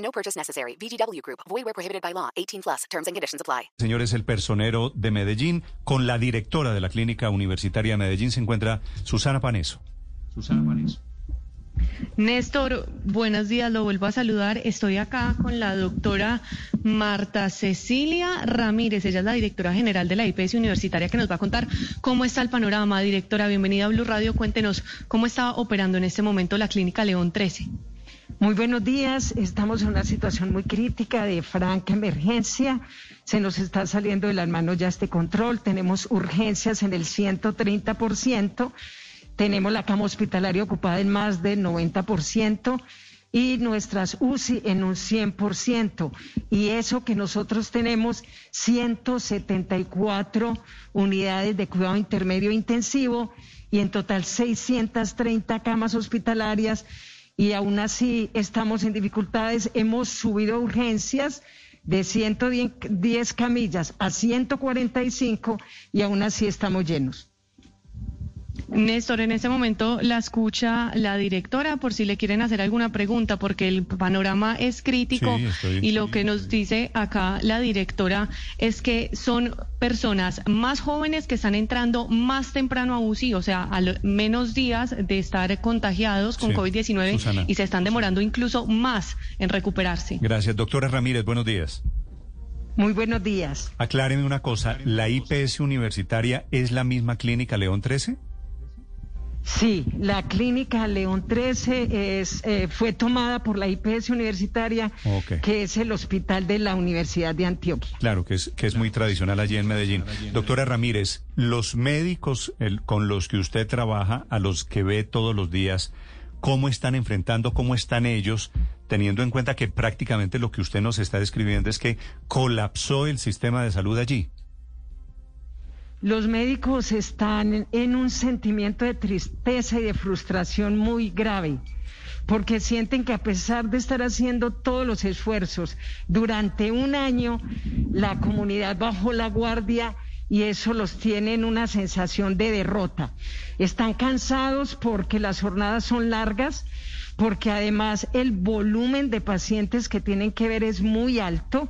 No purchase necessary. VGW Group. Void where prohibited by law. 18 plus. Terms and conditions apply. Señores, el personero de Medellín con la directora de la Clínica Universitaria de Medellín se encuentra Susana Paneso. Susana Paneso. Néstor, buenos días, lo vuelvo a saludar. Estoy acá con la doctora Marta Cecilia Ramírez, ella es la directora general de la IPS Universitaria que nos va a contar cómo está el panorama. Directora, bienvenida a Blue Radio, cuéntenos cómo está operando en este momento la Clínica León 13. Muy buenos días, estamos en una situación muy crítica de franca emergencia, se nos está saliendo de las manos ya este control, tenemos urgencias en el 130%. Tenemos la cama hospitalaria ocupada en más del 90% y nuestras UCI en un 100%. Y eso que nosotros tenemos 174 unidades de cuidado intermedio intensivo y en total 630 camas hospitalarias y aún así estamos en dificultades. Hemos subido urgencias de 110 camillas a 145 y aún así estamos llenos. Néstor, en este momento la escucha la directora por si le quieren hacer alguna pregunta, porque el panorama es crítico y lo que nos dice acá la directora es que son personas más jóvenes que están entrando más temprano a UCI, o sea, a menos días de estar contagiados con COVID-19 y se están demorando incluso más en recuperarse. Gracias, doctora Ramírez, buenos días. Muy buenos días. Acláreme una cosa, ¿la IPS universitaria es la misma clínica León 13? Sí, la clínica León 13 es, eh, fue tomada por la IPS universitaria, que es el hospital de la Universidad de Antioquia. Claro, que es, que es muy tradicional allí en Medellín. Doctora Ramírez, los médicos con los que usted trabaja, a los que ve todos los días, ¿cómo están enfrentando, cómo están ellos, teniendo en cuenta que prácticamente lo que usted nos está describiendo es que colapsó el sistema de salud allí? Los médicos están en un sentimiento de tristeza y de frustración muy grave porque sienten que a pesar de estar haciendo todos los esfuerzos durante un año, la comunidad bajó la guardia y eso los tiene en una sensación de derrota. Están cansados porque las jornadas son largas, porque además el volumen de pacientes que tienen que ver es muy alto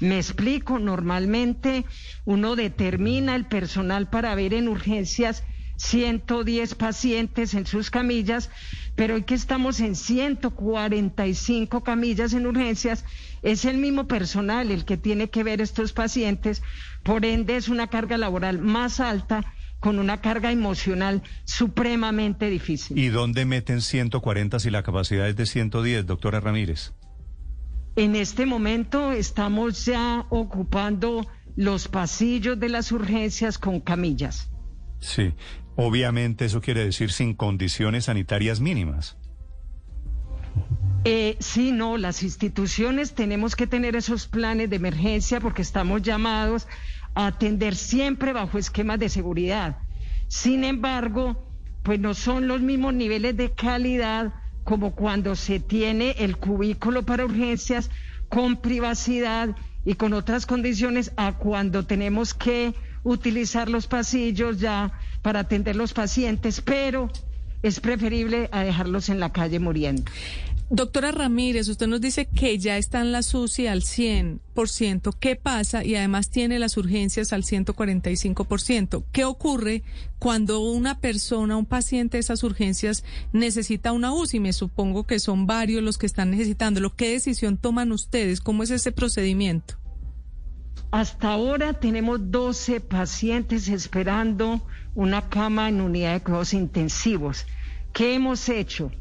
me explico, normalmente uno determina el personal para ver en urgencias 110 pacientes en sus camillas, pero hoy que estamos en 145 camillas en urgencias, es el mismo personal el que tiene que ver estos pacientes, por ende es una carga laboral más alta con una carga emocional supremamente difícil. ¿Y dónde meten 140 si la capacidad es de 110, doctora Ramírez? En este momento estamos ya ocupando los pasillos de las urgencias con camillas. Sí, obviamente eso quiere decir sin condiciones sanitarias mínimas. Eh, sí, no, las instituciones tenemos que tener esos planes de emergencia porque estamos llamados a atender siempre bajo esquemas de seguridad. Sin embargo, pues no son los mismos niveles de calidad como cuando se tiene el cubículo para urgencias con privacidad y con otras condiciones a cuando tenemos que utilizar los pasillos ya para atender los pacientes, pero es preferible a dejarlos en la calle muriendo. Doctora Ramírez, usted nos dice que ya están las UCI al 100%. ¿Qué pasa? Y además tiene las urgencias al 145%. ¿Qué ocurre cuando una persona, un paciente de esas urgencias necesita una UCI? Me supongo que son varios los que están necesitándolo. ¿Qué decisión toman ustedes? ¿Cómo es ese procedimiento? Hasta ahora tenemos 12 pacientes esperando una cama en unidad de cuidados intensivos. ¿Qué hemos hecho?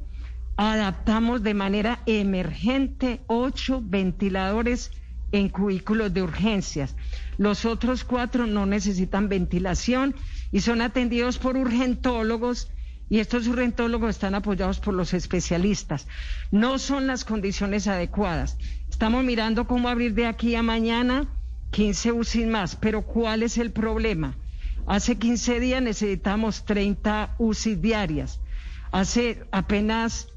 Adaptamos de manera emergente ocho ventiladores en cubículos de urgencias. Los otros cuatro no necesitan ventilación y son atendidos por urgentólogos y estos urgentólogos están apoyados por los especialistas. No son las condiciones adecuadas. Estamos mirando cómo abrir de aquí a mañana 15 UCI más, pero ¿cuál es el problema? Hace 15 días necesitamos 30 UCI diarias. Hace apenas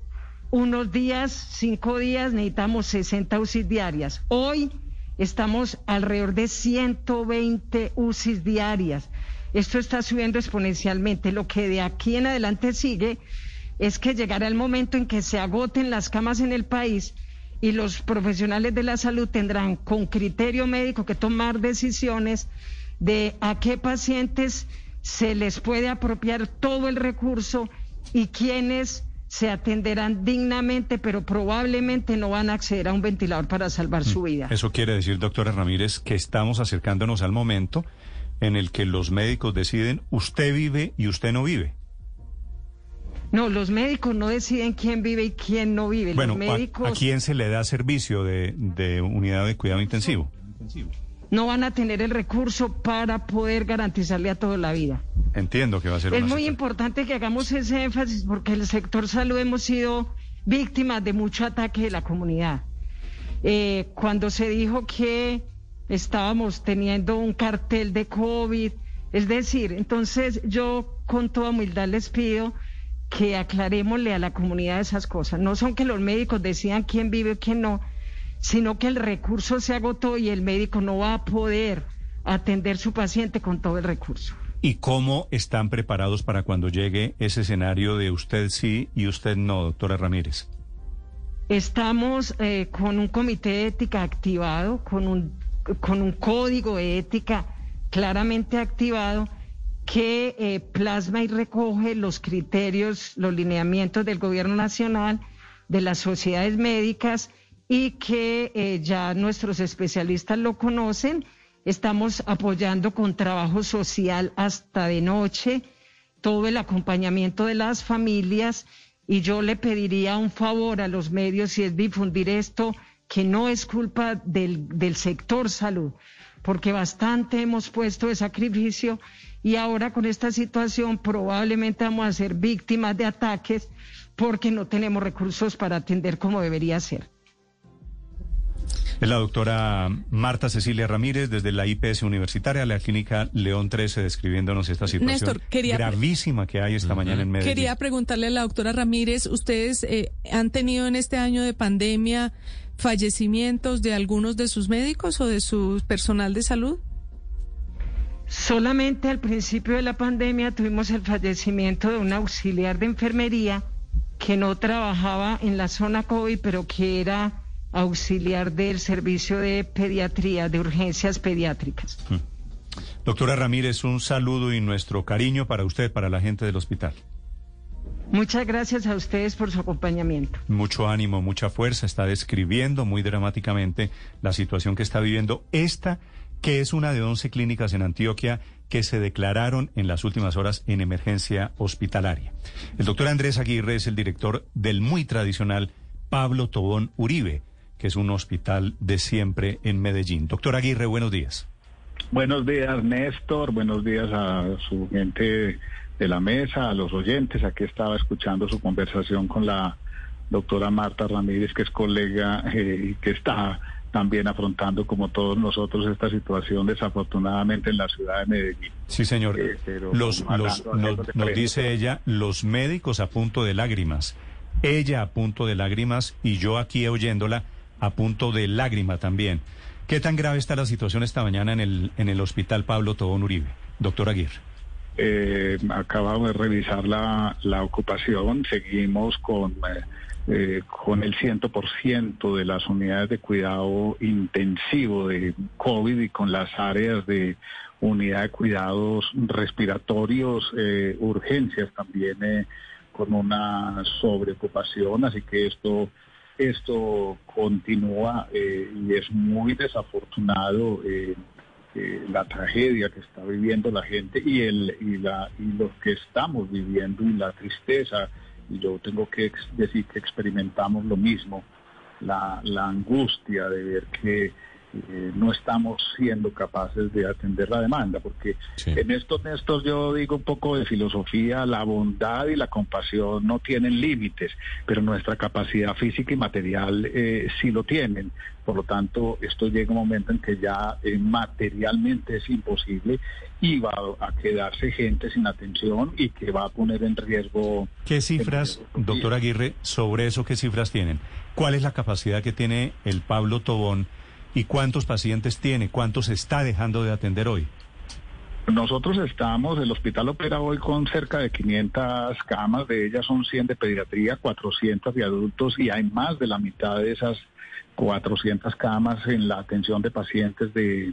unos días, cinco días, necesitamos 60 UCI diarias. Hoy estamos alrededor de 120 UCI diarias. Esto está subiendo exponencialmente. Lo que de aquí en adelante sigue es que llegará el momento en que se agoten las camas en el país y los profesionales de la salud tendrán con criterio médico que tomar decisiones de a qué pacientes se les puede apropiar todo el recurso y quiénes se atenderán dignamente, pero probablemente no van a acceder a un ventilador para salvar su mm. vida. Eso quiere decir, doctora Ramírez, que estamos acercándonos al momento en el que los médicos deciden usted vive y usted no vive. No, los médicos no deciden quién vive y quién no vive. Bueno, los médicos... ¿a, quién se le da servicio de, de unidad de cuidado intensivo? No van a tener el recurso para poder garantizarle a toda la vida. Entiendo que va a ser. Es muy importante que hagamos ese énfasis porque el sector salud hemos sido víctimas de mucho ataque de la comunidad. Eh, cuando se dijo que estábamos teniendo un cartel de COVID, es decir, entonces yo con toda humildad les pido que aclarémosle a la comunidad esas cosas. No son que los médicos decidan quién vive y quién no, sino que el recurso se agotó y el médico no va a poder atender su paciente con todo el recurso. ¿Y cómo están preparados para cuando llegue ese escenario de usted sí y usted no, doctora Ramírez? Estamos eh, con un comité de ética activado, con un, con un código de ética claramente activado que eh, plasma y recoge los criterios, los lineamientos del gobierno nacional, de las sociedades médicas y que eh, ya nuestros especialistas lo conocen. Estamos apoyando con trabajo social hasta de noche, todo el acompañamiento de las familias y yo le pediría un favor a los medios si es difundir esto, que no es culpa del, del sector salud, porque bastante hemos puesto de sacrificio y ahora con esta situación probablemente vamos a ser víctimas de ataques porque no tenemos recursos para atender como debería ser. Es la doctora Marta Cecilia Ramírez desde la IPS Universitaria, la clínica León 13, describiéndonos esta situación gravísima que hay esta mañana en Medellín. Quería preguntarle a la doctora Ramírez, ¿ustedes eh, han tenido en este año de pandemia fallecimientos de algunos de sus médicos o de su personal de salud? Solamente al principio de la pandemia tuvimos el fallecimiento de un auxiliar de enfermería que no trabajaba en la zona COVID, pero que era auxiliar del servicio de pediatría, de urgencias pediátricas. Hmm. Doctora Ramírez, un saludo y nuestro cariño para usted, para la gente del hospital. Muchas gracias a ustedes por su acompañamiento. Mucho ánimo, mucha fuerza. Está describiendo muy dramáticamente la situación que está viviendo esta, que es una de 11 clínicas en Antioquia que se declararon en las últimas horas en emergencia hospitalaria. El doctor Andrés Aguirre es el director del muy tradicional Pablo Tobón Uribe que es un hospital de siempre en Medellín. Doctor Aguirre, buenos días. Buenos días, Néstor. Buenos días a su gente de la mesa, a los oyentes. Aquí estaba escuchando su conversación con la doctora Marta Ramírez, que es colega eh, y que está también afrontando, como todos nosotros, esta situación desafortunadamente en la ciudad de Medellín. Sí, señor. Eh, los, nos, nos dice ella, los médicos a punto de lágrimas, ella a punto de lágrimas y yo aquí oyéndola a punto de lágrima también. ¿Qué tan grave está la situación esta mañana en el, en el hospital Pablo Tobón Uribe? Doctor Aguirre. Eh, acabamos de revisar la, la ocupación, seguimos con, eh, eh, con el 100% de las unidades de cuidado intensivo de COVID y con las áreas de unidad de cuidados respiratorios, eh, urgencias también con una sobreocupación, así que esto esto continúa eh, y es muy desafortunado eh, eh, la tragedia que está viviendo la gente y, el, y, la, y lo que estamos viviendo y la tristeza. Y yo tengo que decir que experimentamos lo mismo, la, la angustia de ver que eh, no estamos siendo capaces de atender la demanda, porque en estos, estos yo digo un poco de filosofía, la bondad y la compasión no tienen límites, pero nuestra capacidad física y material eh, sí lo tienen. Por lo tanto, esto llega un momento en que ya eh, materialmente es imposible y va a quedarse gente sin atención y que va a poner en riesgo. ¿Qué cifras, doctor Aguirre, sobre eso qué cifras tienen? ¿Cuál es la capacidad que tiene el Pablo Tobón? ¿Y cuántos pacientes tiene? ¿Cuántos está dejando de atender hoy? Nosotros estamos, el hospital opera hoy con cerca de 500 camas, de ellas son 100 de pediatría, 400 de adultos y hay más de la mitad de esas 400 camas en la atención de pacientes de,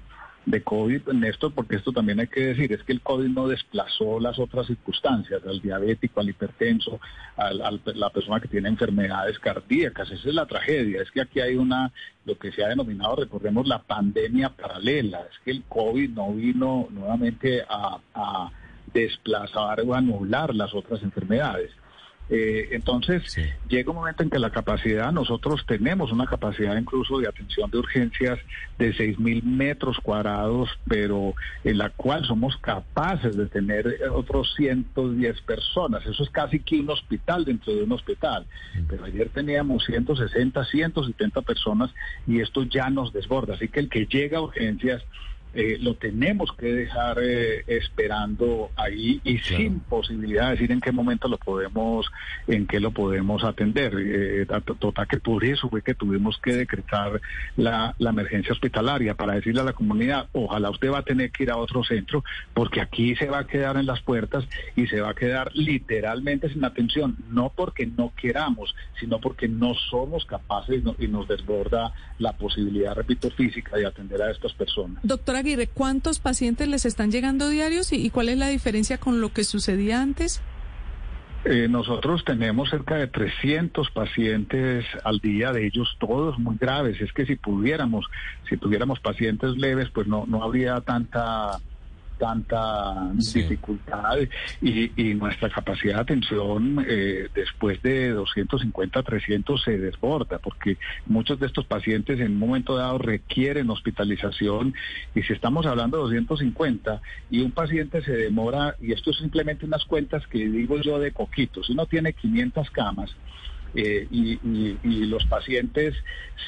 de COVID, Néstor, porque esto también hay que decir, es que el COVID no desplazó las otras circunstancias, al diabético, al hipertenso, a la persona que tiene enfermedades cardíacas. Esa es la tragedia, es que aquí hay una, lo que se ha denominado, recordemos, la pandemia paralela, es que el COVID no vino nuevamente a, a desplazar o anular las otras enfermedades. Eh, entonces, llega un momento en que la capacidad, nosotros tenemos una capacidad incluso de atención de urgencias de 6.000 metros cuadrados, pero en la cual somos capaces de tener otros 110 personas. Eso es casi que un hospital dentro de un hospital. Pero ayer teníamos 160, 170 personas y esto ya nos desborda. Así que el que llega a urgencias eh, lo tenemos que dejar eh, esperando ahí y sin posibilidad de decir en qué momento lo podemos, en qué lo podemos atender. Eh, total que por eso fue que tuvimos que decretar la, la, emergencia hospitalaria para decirle a la comunidad, ojalá usted va a tener que ir a otro centro porque aquí se va a quedar en las puertas y se va a quedar literalmente sin atención, no porque no queramos, sino porque no somos capaces y, nos desborda la posibilidad, repito, física de atender a estas personas. Doctora Aguirre, ¿cuántos pacientes les están llegando diarios y, cuál es la diferencia con lo que sucedía antes? Eh, nosotros tenemos cerca de 300 pacientes al día, de ellos todos muy graves. Es que si pudiéramos, si tuviéramos pacientes leves, pues no, no habría tanta tanta dificultad y, nuestra capacidad de atención eh, después de 250, 300 se desborda porque muchos de estos pacientes en un momento dado requieren hospitalización. Y si estamos hablando de 250 y un paciente se demora, y esto es simplemente unas cuentas que digo yo de coquitos, si uno tiene 500 camas, eh, y, los pacientes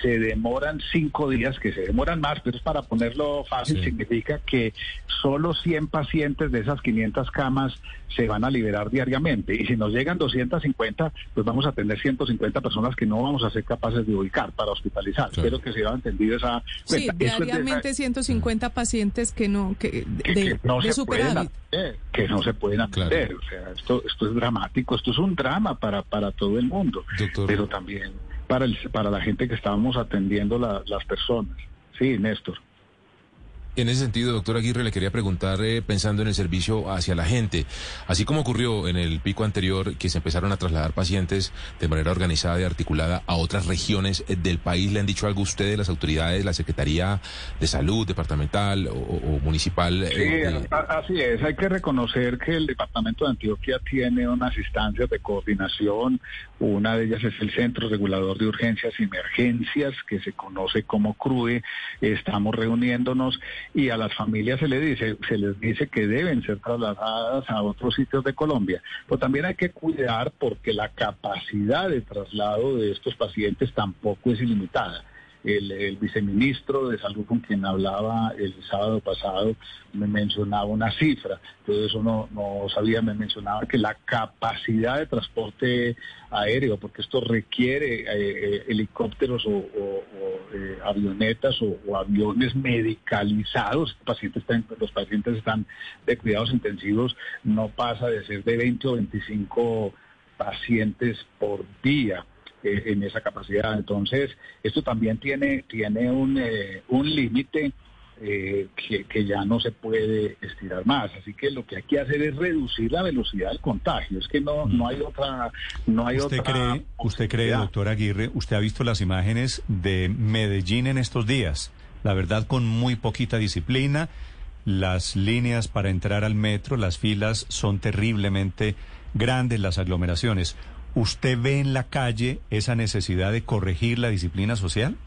se demoran cinco días, que se demoran más, pero es para ponerlo fácil, significa que solo 100 pacientes de esas 500 camas se van a liberar diariamente. Y si nos llegan 250, pues vamos a tener 150 personas que no vamos a ser capaces de ubicar para hospitalizar. Espero que se haya entendido esa Sí, diariamente 150 pacientes que no, que, de, no se pueden atender, que no se pueden atender. O sea, esto, esto es dramático, esto es un drama para, para todo el mundo, pero también para, el, para la gente que estábamos atendiendo las personas. Sí, Néstor. En ese sentido, doctor Aguirre, le quería preguntar, eh, pensando en el servicio hacia la gente, así como ocurrió en el pico anterior, que se empezaron a trasladar pacientes de manera organizada y articulada a otras regiones eh, del país, ¿le han dicho algo ustedes, las autoridades, la Secretaría de Salud, departamental o, municipal? Eh, sí, así es. Hay que reconocer que el Departamento de Antioquia tiene unas instancias de coordinación. Una de ellas es el Centro Regulador de Urgencias y Emergencias, que se conoce como CRUE. Estamos reuniéndonos y a las familias se les dice, se les dice que deben ser trasladadas a otros sitios de Colombia. Pero también hay que cuidar porque la capacidad de traslado de estos pacientes tampoco es ilimitada el, viceministro de Salud con quien hablaba el sábado pasado me mencionaba una cifra, todo eso no, sabía, me mencionaba que la capacidad de transporte aéreo, porque esto requiere eh, eh, helicópteros o, eh, avionetas o, aviones medicalizados, los pacientes están de cuidados intensivos, no pasa de ser de 20 o 25 pacientes por día. Eh, en esa capacidad. Entonces, esto también tiene, tiene un, eh, un límite eh, que, ya no se puede estirar más. Así que lo que hay que hacer es reducir la velocidad del contagio. Es que no, no hay otra... No hay ¿Usted, cree, ¿Usted cree, doctor Aguirre, usted ha visto las imágenes de Medellín en estos días? La verdad, con muy poquita disciplina. Las líneas para entrar al metro, las filas son terriblemente grandes, las aglomeraciones. ¿Usted ve en la calle esa necesidad de corregir la disciplina social?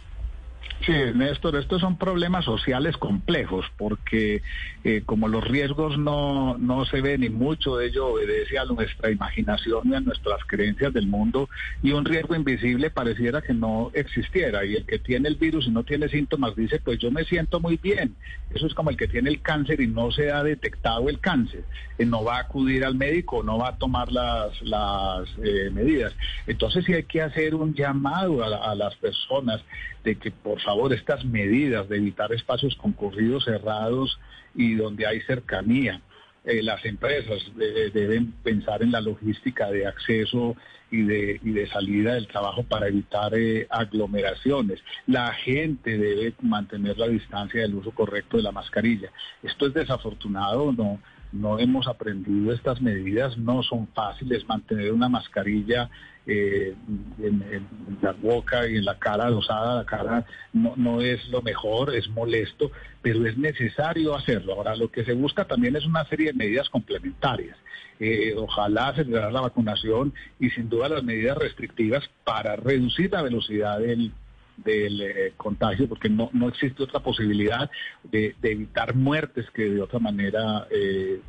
Sí, Néstor, estos son problemas sociales complejos porque eh, como los riesgos no, no se ven y mucho de ello obedece a nuestra imaginación y a nuestras creencias del mundo y un riesgo invisible pareciera que no existiera y el que tiene el virus y no tiene síntomas dice pues yo me siento muy bien. Eso es como el que tiene el cáncer y no se ha detectado el cáncer. Eh, no va a acudir al médico, no va a tomar las, las eh, medidas. Entonces sí hay que hacer un llamado a, a las personas de que por favor estas medidas de evitar espacios concurridos cerrados y donde hay cercanía. Eh, las empresas deben pensar en la logística de acceso y de, y de salida del trabajo para evitar eh, aglomeraciones. La gente debe mantener la distancia del uso correcto de la mascarilla. Esto es desafortunado, no, no hemos aprendido estas medidas, no son fáciles mantener una mascarilla eh, en, la boca y en la cara dosada, la cara no, no es lo mejor, es molesto, pero es necesario hacerlo. Ahora, lo que se busca también es una serie de medidas complementarias. Eh, ojalá acelerar la vacunación y sin duda las medidas restrictivas para reducir la velocidad del, del eh, contagio, porque no, no existe otra posibilidad de, evitar muertes que de otra manera eh,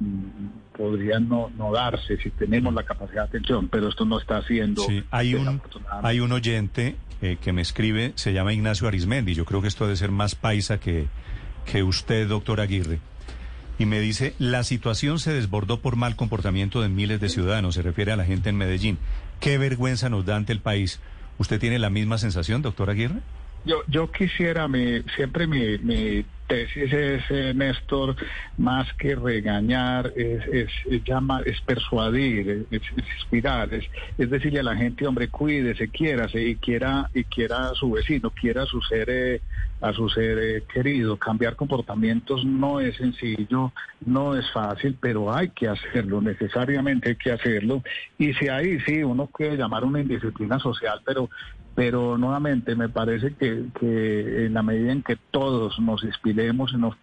podrían no, no, darse si tenemos la capacidad de atención, pero esto no está haciendo. Sí, hay, un, hay un oyente eh, que me escribe, se llama Ignacio Arismendi, yo creo que esto debe ser más paisa que, que usted, doctor Aguirre. Y me dice, la situación se desbordó por mal comportamiento de miles de ciudadanos, se refiere a la gente en Medellín. Qué vergüenza nos da ante el país ¿Usted tiene la misma sensación, doctor Aguirre? Yo, yo quisiera, mi, siempre mi, mi tesis es, eh, Néstor, más que regañar, es, es, es llamar, es persuadir, es, inspirar, es, decirle a la gente, hombre, cuídese, quiérase y quiera, y quiera a su vecino, quiera a su ser, eh, a su ser eh, querido. Cambiar comportamientos no es sencillo, no es fácil, pero hay que hacerlo, necesariamente hay que hacerlo. Y si ahí sí, uno puede llamar una indisciplina social, pero pero nuevamente me parece que, que, en la medida en que todos nos inspiremos y nos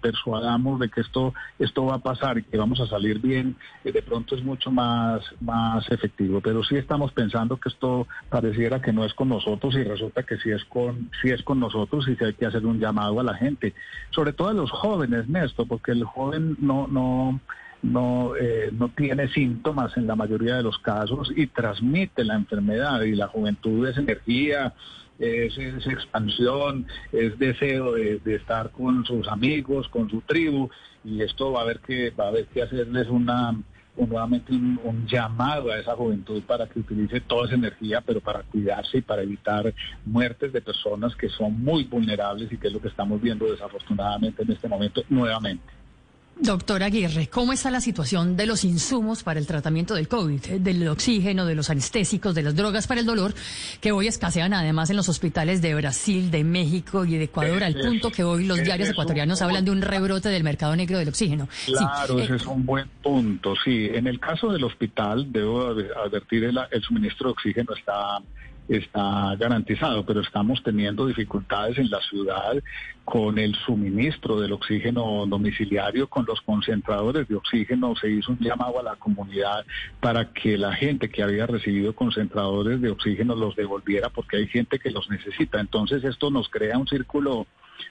persuadamos de que esto esto va a pasar y que vamos a salir bien, eh, de pronto es mucho más más efectivo. Pero sí estamos pensando que esto pareciera que no es con nosotros y resulta que sí es con sí es con nosotros y sí hay que hacer un llamado a la gente, sobre todo a los jóvenes, Néstor, porque el joven no no no, eh, no tiene síntomas en la mayoría de los casos y transmite la enfermedad y la juventud es energía, es, expansión, es deseo de, estar con sus amigos, con su tribu y esto va a haber que, va a haber que hacerles una nuevamente un, llamado a esa juventud para que utilice toda esa energía, pero para cuidarse y para evitar muertes de personas que son muy vulnerables y que es lo que estamos viendo desafortunadamente en este momento nuevamente. Doctor Aguirre, ¿cómo está la situación de los insumos para el tratamiento del COVID, del oxígeno, de los anestésicos, de las drogas para el dolor, que hoy escasean además en los hospitales de Brasil, de México y de Ecuador, al punto que hoy los diarios ecuatorianos hablan de un rebrote del mercado negro del oxígeno? Claro, ese es un buen punto, sí. En el caso del hospital, debo advertir, el, el suministro de oxígeno está está garantizado, pero estamos teniendo dificultades en la ciudad con el suministro del oxígeno domiciliario, con los concentradores de oxígeno. Se hizo un llamado a la comunidad para que la gente que había recibido concentradores de oxígeno los devolviera porque hay gente que los necesita. Entonces esto nos crea un círculo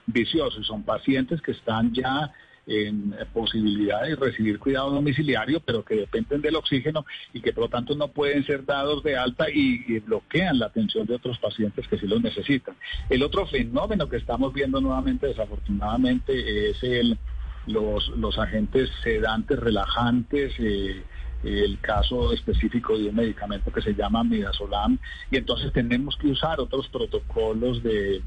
vicioso y son pacientes que están ya en posibilidad de recibir cuidado domiciliario, pero que dependen del oxígeno y que por lo tanto no pueden ser dados de alta y, bloquean la atención de otros pacientes que sí los necesitan. El otro fenómeno que estamos viendo nuevamente, desafortunadamente, es el los, los agentes sedantes, relajantes, eh, el caso específico de un medicamento que se llama midazolam y entonces tenemos que usar otros protocolos de,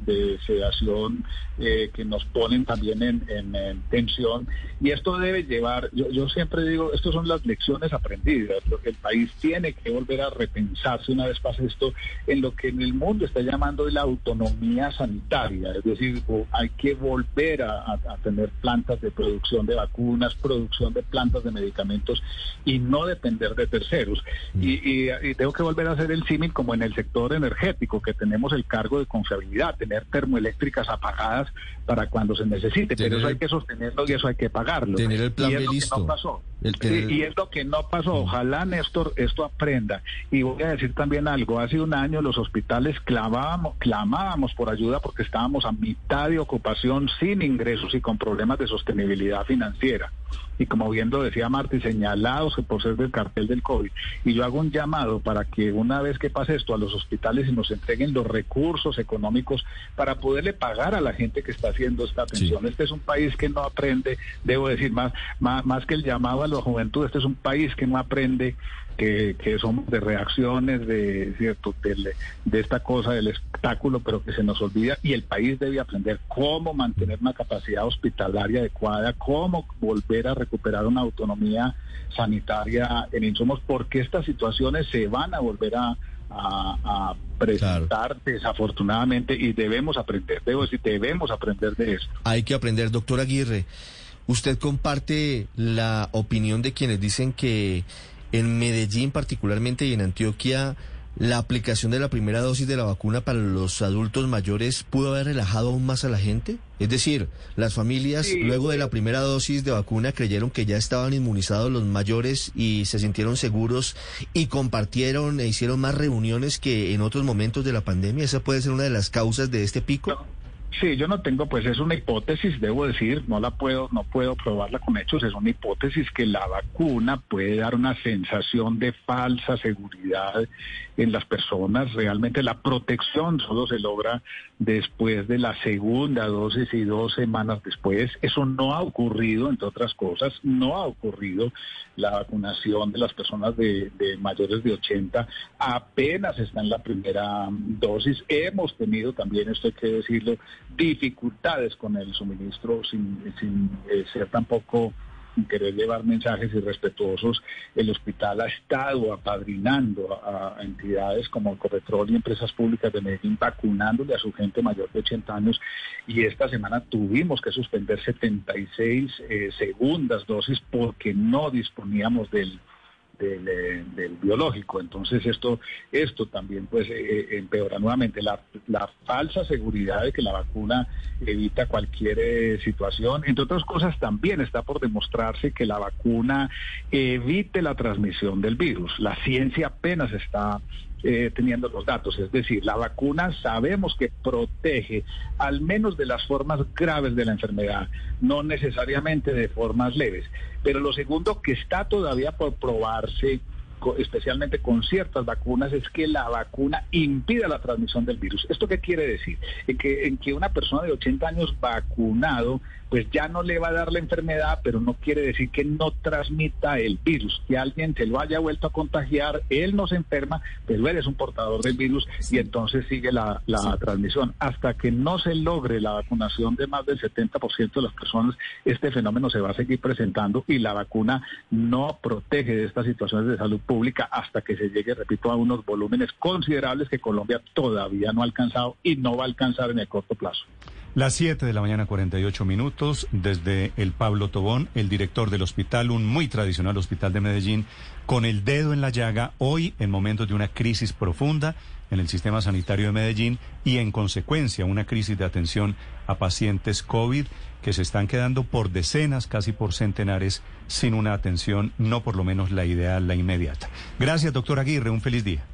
sedación eh, que nos ponen también en, tensión. Y esto debe llevar, yo, yo siempre digo, estas son las lecciones aprendidas, lo que el país tiene que volver a repensarse una vez pasa esto en lo que en el mundo está llamando la autonomía sanitaria, es decir, hay que volver a tener plantas de producción de vacunas, producción de plantas de medicamentos y no depender de terceros. Mm. Y, tengo que volver a hacer el símil como en el sector energético, que tenemos el cargo de confiabilidad, tener termoeléctricas apagadas para cuando se necesite, pero eso hay que sostenerlo y eso hay que pagarlo. Tener el plan y listo. no pasó. Y es lo que no pasó. Ojalá, Néstor, esto aprenda. Y voy a decir también algo. Hace un año los hospitales clamábamos, clamábamos por ayuda porque estábamos a mitad de ocupación, sin ingresos y con problemas de sostenibilidad financiera y como bien lo decía Marti, señalados por ser del cartel del COVID. Y yo hago un llamado para que una vez que pase esto a los hospitales y nos entreguen los recursos económicos para poderle pagar a la gente que está haciendo esta atención. Este es un país que no aprende, debo decir, más, más, más que el llamado a la juventud, este es un país que no aprende que, que somos de reacciones de cierto de, esta cosa del espectáculo pero que se nos olvida y el país debe aprender cómo mantener una capacidad hospitalaria adecuada cómo volver a recuperar una autonomía sanitaria en insumos porque estas situaciones se van a volver a, presentar desafortunadamente y debemos aprender, debo decir, debemos aprender de esto. Hay que aprender, doctor Aguirre. ¿Usted comparte la opinión de quienes dicen que en Medellín particularmente y en Antioquia, la aplicación de la primera dosis de la vacuna para los adultos mayores pudo haber relajado aún más a la gente? Es decir, las familias luego de la primera dosis de vacuna creyeron que ya estaban inmunizados los mayores y se sintieron seguros y compartieron e hicieron más reuniones que en otros momentos de la pandemia. ¿Esa puede ser una de las causas de este pico? Sí, yo no tengo, pues es una hipótesis, debo decir, no la puedo, no puedo probarla con hechos, es una hipótesis que la vacuna puede dar una sensación de falsa seguridad en las personas. Realmente la protección solo se logra después de la segunda dosis y dos semanas después. Eso no ha ocurrido, entre otras cosas, no ha ocurrido la vacunación de las personas de, mayores de 80. Apenas está en la primera dosis. Hemos tenido también, esto hay que decirlo, dificultades con el suministro sin, sin eh, ser tampoco querer llevar mensajes irrespetuosos, el hospital ha estado apadrinando a, entidades como Ecopetrol y empresas públicas de Medellín vacunándole a su gente mayor de 80 años y esta semana tuvimos que suspender 76 eh, segundas dosis porque no disponíamos del eh, del, biológico. Entonces esto, esto también pues eh, eh, empeora nuevamente la, la, falsa seguridad de que la vacuna evita cualquier situación. Entre otras cosas también está por demostrarse que la vacuna evite la transmisión del virus. La ciencia apenas está eh, teniendo los datos. Es decir, la vacuna sabemos que protege al menos de las formas graves de la enfermedad, no necesariamente de formas leves. Pero lo segundo que está todavía por probarse especialmente con ciertas vacunas, es que la vacuna impide la transmisión del virus. ¿Esto qué quiere decir? En que, en que una persona de 80 años vacunado, pues ya no le va a dar la enfermedad, pero no quiere decir que no transmita el virus, que alguien se lo haya vuelto a contagiar, él no se enferma, pero él es un portador del virus y entonces sigue la, transmisión. Hasta que no se logre la vacunación de más del 70% de las personas, este fenómeno se va a seguir presentando y la vacuna no protege de estas situaciones de salud pública hasta que se llegue, repito, a unos volúmenes considerables que Colombia todavía no ha alcanzado y no va a alcanzar en el corto plazo. Las 7 de la mañana, 48 minutos, desde el Pablo Tobón, el director del hospital, un muy tradicional hospital de Medellín, con el dedo en la llaga, hoy en momentos de una crisis profunda en el sistema sanitario de Medellín y en consecuencia una crisis de atención a pacientes COVID que se están quedando por decenas, casi por centenares, sin una atención, no por lo menos la ideal, la inmediata. Gracias, doctor Aguirre, un feliz día.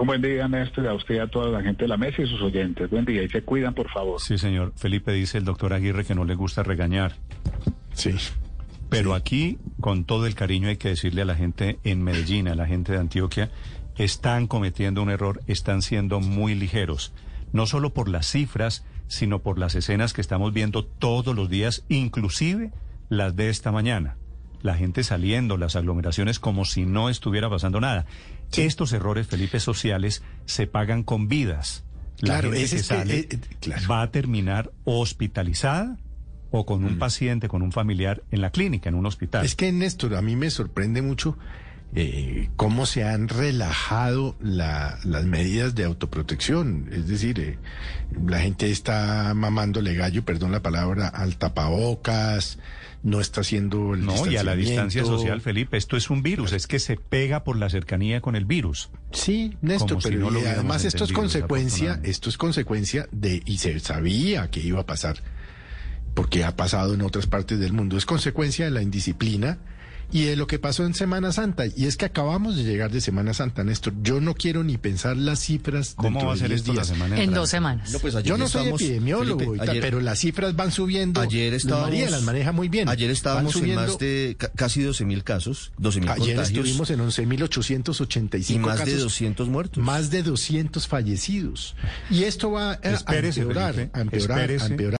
Un buen día, Néstor, a usted y a toda la gente de la mesa y sus oyentes. Buen día y se cuidan, por favor. Sí, señor. Felipe dice el doctor Aguirre que no le gusta regañar. Sí. Pero aquí, con todo el cariño, hay que decirle a la gente en Medellín, a la gente de Antioquia, están cometiendo un error, están siendo muy ligeros. No solo por las cifras, sino por las escenas que estamos viendo todos los días, inclusive las de esta mañana. La gente saliendo, las aglomeraciones como si no estuviera pasando nada. Estos errores, Felipe, sociales se pagan con vidas. La claro, gente que eh, va a terminar hospitalizada o con un mm. paciente, con un familiar en la clínica, en un hospital. Es que, Néstor, a mí me sorprende mucho eh, cómo se han relajado las medidas de autoprotección. Es decir, eh, la gente está mamándole gallo, perdón la palabra, al tapabocas, no está haciendo el No, y a la distancia social, Felipe, esto es un virus, es que se pega por la cercanía con el virus. Sí, Néstor, pero además esto es consecuencia, esto es consecuencia de, y se sabía que iba a pasar, porque ha pasado en otras partes del mundo, es consecuencia de la indisciplina y de lo que pasó en Semana Santa. Y es que acabamos de llegar de Semana Santa, Néstor. Yo no quiero ni pensar las cifras. ¿Cómo va a ser esto la semana En dos semanas. pues Yo no soy epidemiólogo, pero las cifras van subiendo. Ayer estábamos, María las maneja muy bien. Ayer estábamos en más de casi 12 mil casos, 12 mil Ayer contagios. estuvimos en 11.885 y más casos. de 200 muertos. Más de 200 fallecidos. Y esto va a, Espérese, a empeorar, Felipe, a empeorar, a empeorar.